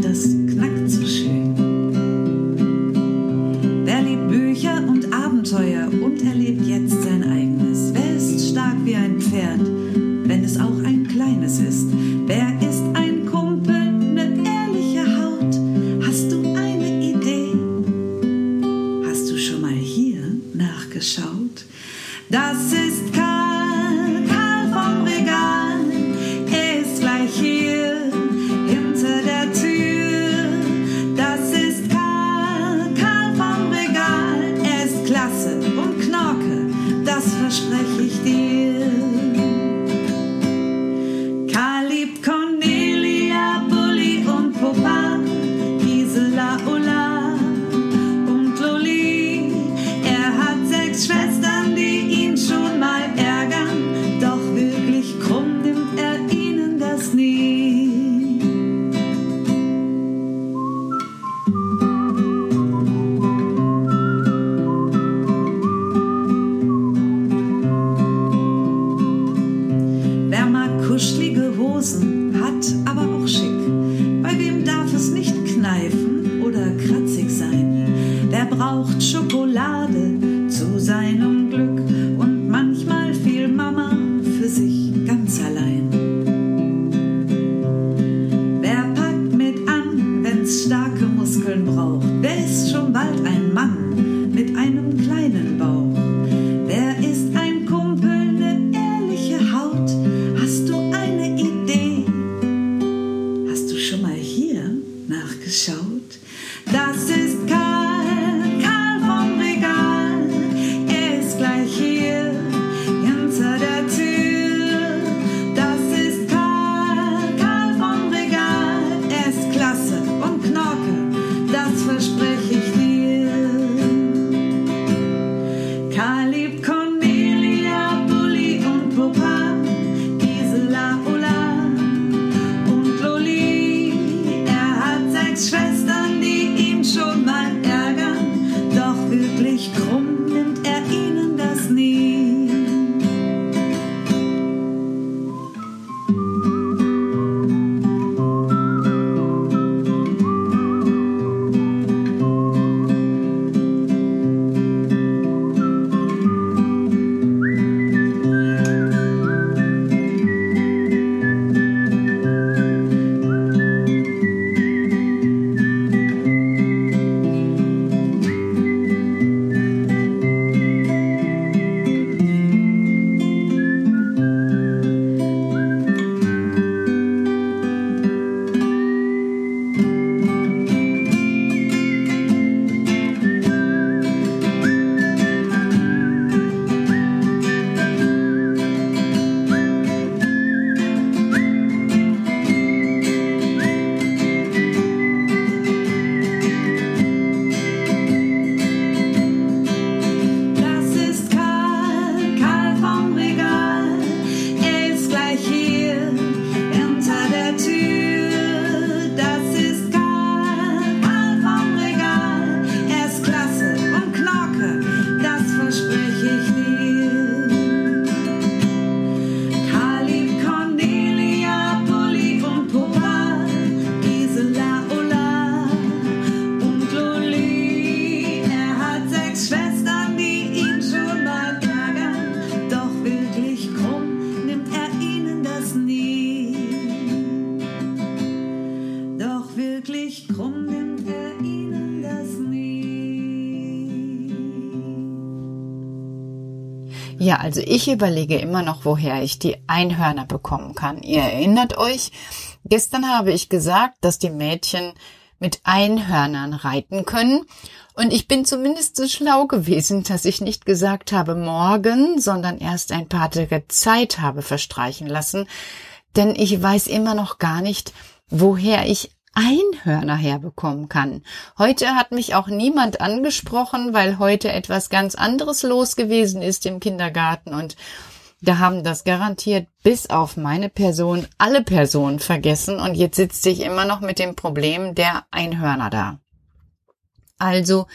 das knackt Schokolade zu seinem Glück und manchmal viel Mama für sich ganz allein? Wer packt mit an, wenn's starke Muskeln braucht? Wer ist schon bald ein Mann mit einem kleinen Bauch? Wer ist ein Kumpel, ne ehrliche Haut? Hast du eine Idee? Hast du schon mal hier nachgeschaut? Das ist Karl, krumm nimmt er ihnen das nie. Ja, also ich überlege immer noch, woher ich die Einhörner bekommen kann. Ihr erinnert euch, gestern habe ich gesagt, dass die Mädchen mit Einhörnern reiten können. Und ich bin zumindest so schlau gewesen, dass ich nicht gesagt habe morgen, sondern erst ein paar Tage Zeit habe verstreichen lassen. Denn ich weiß immer noch gar nicht, woher ich Einhörner herbekommen kann. Heute hat mich auch niemand angesprochen, weil heute etwas ganz anderes los gewesen ist im Kindergarten und da haben das garantiert bis auf meine Person alle Personen vergessen und jetzt sitze ich immer noch mit dem Problem der Einhörner da. Also,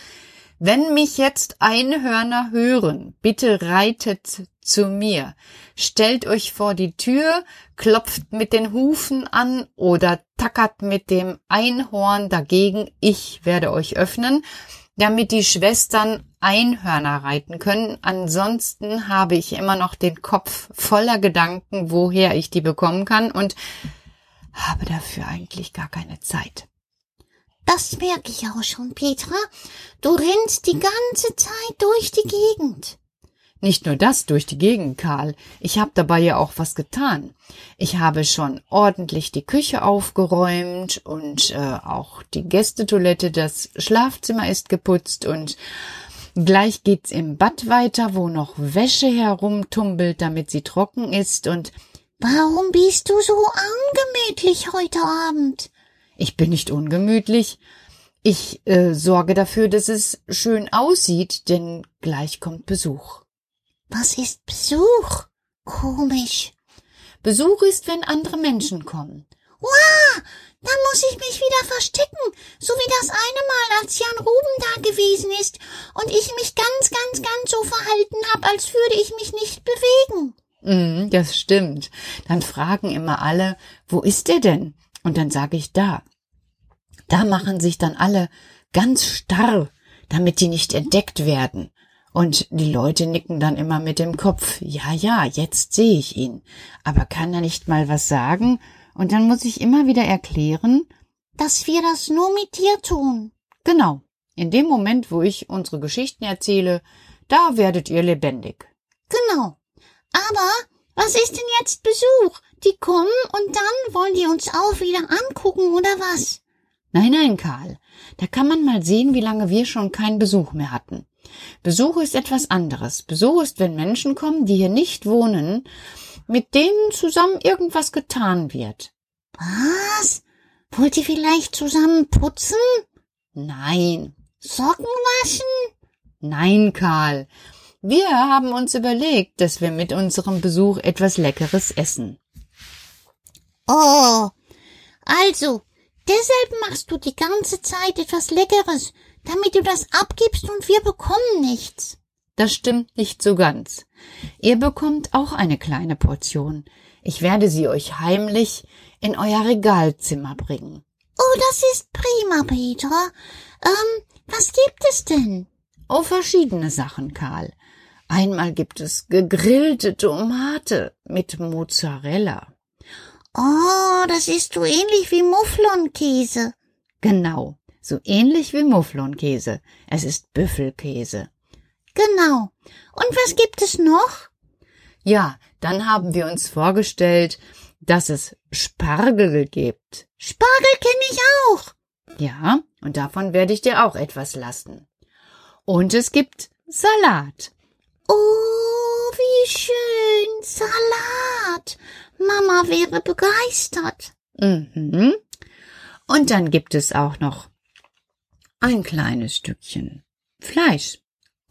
wenn mich jetzt Einhörner hören, bitte reitet zu mir. Stellt euch vor die Tür, klopft mit den Hufen an oder tackert mit dem Einhorn dagegen. Ich werde euch öffnen, damit die Schwestern Einhörner reiten können. Ansonsten habe ich immer noch den Kopf voller Gedanken, woher ich die bekommen kann und habe dafür eigentlich gar keine Zeit. Das merke ich auch schon, Petra. Du rennst die ganze Zeit durch die Gegend. Nicht nur das durch die Gegend, Karl. Ich habe dabei ja auch was getan. Ich habe schon ordentlich die Küche aufgeräumt und äh, auch die Gästetoilette, das Schlafzimmer ist geputzt und gleich geht's im Bad weiter, wo noch Wäsche herumtumbelt, damit sie trocken ist und Warum bist du so ungemütlich heute Abend? Ich bin nicht ungemütlich. Ich äh, sorge dafür, dass es schön aussieht, denn gleich kommt Besuch. Was ist Besuch? Komisch. Besuch ist, wenn andere Menschen kommen. Wow, dann muss ich mich wieder verstecken, so wie das eine Mal, als Jan Ruben da gewesen ist und ich mich ganz, ganz, ganz so verhalten habe, als würde ich mich nicht bewegen. Mm, das stimmt. Dann fragen immer alle, wo ist er denn? Und dann sage ich da. Da machen sich dann alle ganz starr, damit die nicht entdeckt werden. Und die Leute nicken dann immer mit dem Kopf. Ja, ja, jetzt sehe ich ihn. Aber kann er nicht mal was sagen? Und dann muss ich immer wieder erklären, dass wir das nur mit dir tun. Genau. In dem Moment, wo ich unsere Geschichten erzähle, da werdet ihr lebendig. Genau. Aber was ist denn jetzt Besuch? Die kommen und dann wollen die uns auch wieder angucken oder was? Nein, nein, Karl. Da kann man mal sehen, wie lange wir schon keinen Besuch mehr hatten. Besuch ist etwas anderes. Besuch ist, wenn Menschen kommen, die hier nicht wohnen, mit denen zusammen irgendwas getan wird. Was? Wollt ihr vielleicht zusammen putzen? Nein. Socken waschen? Nein, Karl. Wir haben uns überlegt, dass wir mit unserem Besuch etwas Leckeres essen. Oh, also, deshalb machst du die ganze Zeit etwas Leckeres, damit du das abgibst und wir bekommen nichts. Das stimmt nicht so ganz. Ihr bekommt auch eine kleine Portion. Ich werde sie euch heimlich in euer Regalzimmer bringen. Oh, das ist prima, Peter. Ähm, was gibt es denn? Oh, verschiedene Sachen, Karl. Einmal gibt es gegrillte Tomate mit Mozzarella. Oh, das ist so ähnlich wie Mufflonkäse. Genau, so ähnlich wie Mufflonkäse. Es ist Büffelkäse. Genau. Und was gibt es noch? Ja, dann haben wir uns vorgestellt, dass es Spargel gibt. Spargel kenne ich auch. Ja, und davon werde ich dir auch etwas lassen. Und es gibt Salat. Oh, wie schön. Salat. Mama wäre begeistert. Mhm. Und dann gibt es auch noch ein kleines Stückchen Fleisch.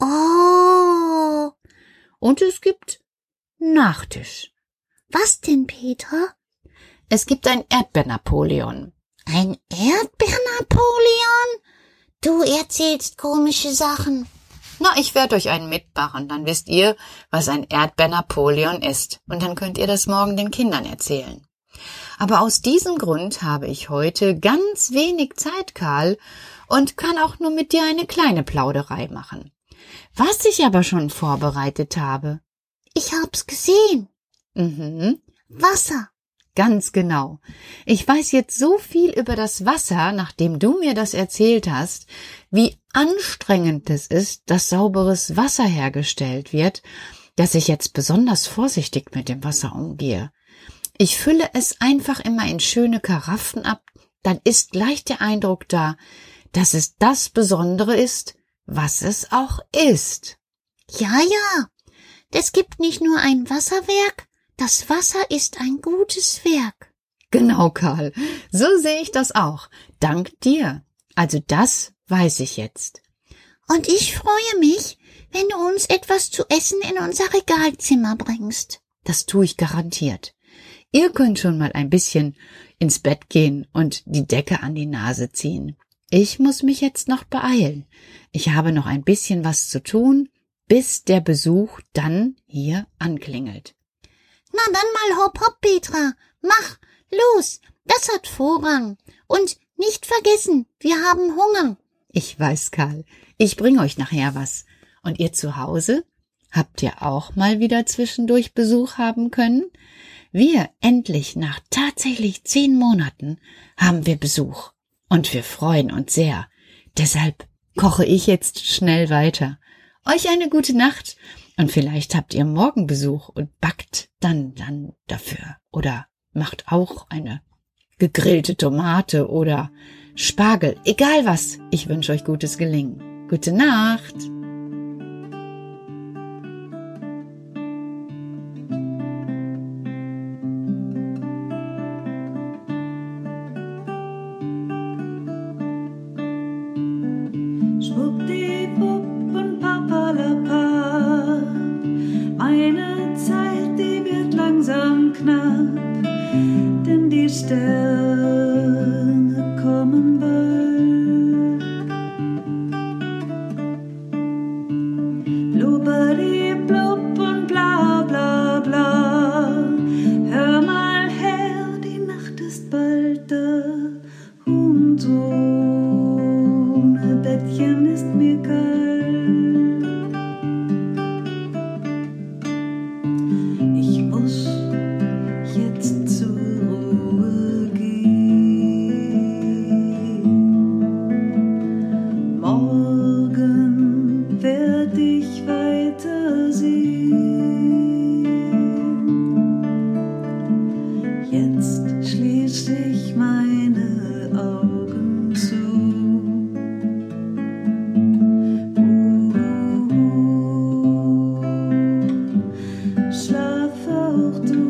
Oh. Und es gibt Nachtisch. Was denn, Peter? Es gibt ein Erdbeernapoleon. Ein Erdbeernapoleon? Du erzählst komische Sachen. Na, ich werde euch einen mitmachen, dann wisst ihr, was ein Erdbeer-Napoleon ist, und dann könnt ihr das morgen den Kindern erzählen. Aber aus diesem Grund habe ich heute ganz wenig Zeit, Karl, und kann auch nur mit dir eine kleine Plauderei machen. Was ich aber schon vorbereitet habe. Ich hab's gesehen. Mhm. Wasser. Ganz genau. Ich weiß jetzt so viel über das Wasser, nachdem du mir das erzählt hast, wie anstrengend es ist, dass sauberes Wasser hergestellt wird, dass ich jetzt besonders vorsichtig mit dem Wasser umgehe. Ich fülle es einfach immer in schöne Karaffen ab, dann ist gleich der Eindruck da, dass es das Besondere ist, was es auch ist. Ja, ja. Es gibt nicht nur ein Wasserwerk, das Wasser ist ein gutes Werk. Genau, Karl. So sehe ich das auch. Dank dir. Also das weiß ich jetzt. Und ich freue mich, wenn du uns etwas zu essen in unser Regalzimmer bringst. Das tue ich garantiert. Ihr könnt schon mal ein bisschen ins Bett gehen und die Decke an die Nase ziehen. Ich muss mich jetzt noch beeilen. Ich habe noch ein bisschen was zu tun, bis der Besuch dann hier anklingelt. Na dann mal hopp hopp, Petra. Mach, los, das hat Vorrang. Und nicht vergessen, wir haben Hunger. Ich weiß, Karl. Ich bring euch nachher was. Und ihr zu Hause? Habt ihr auch mal wieder zwischendurch Besuch haben können? Wir endlich nach tatsächlich zehn Monaten haben wir Besuch. Und wir freuen uns sehr. Deshalb koche ich jetzt schnell weiter. Euch eine gute Nacht. Und vielleicht habt ihr morgen Besuch und backt dann, dann dafür. Oder macht auch eine gegrillte Tomate oder Spargel. Egal was. Ich wünsche euch gutes Gelingen. Gute Nacht. Jetzt schließ ich meine Augen zu. Schlaf auch du.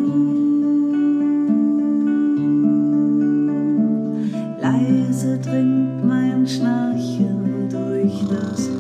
Leise dringt mein Schnarchen durch das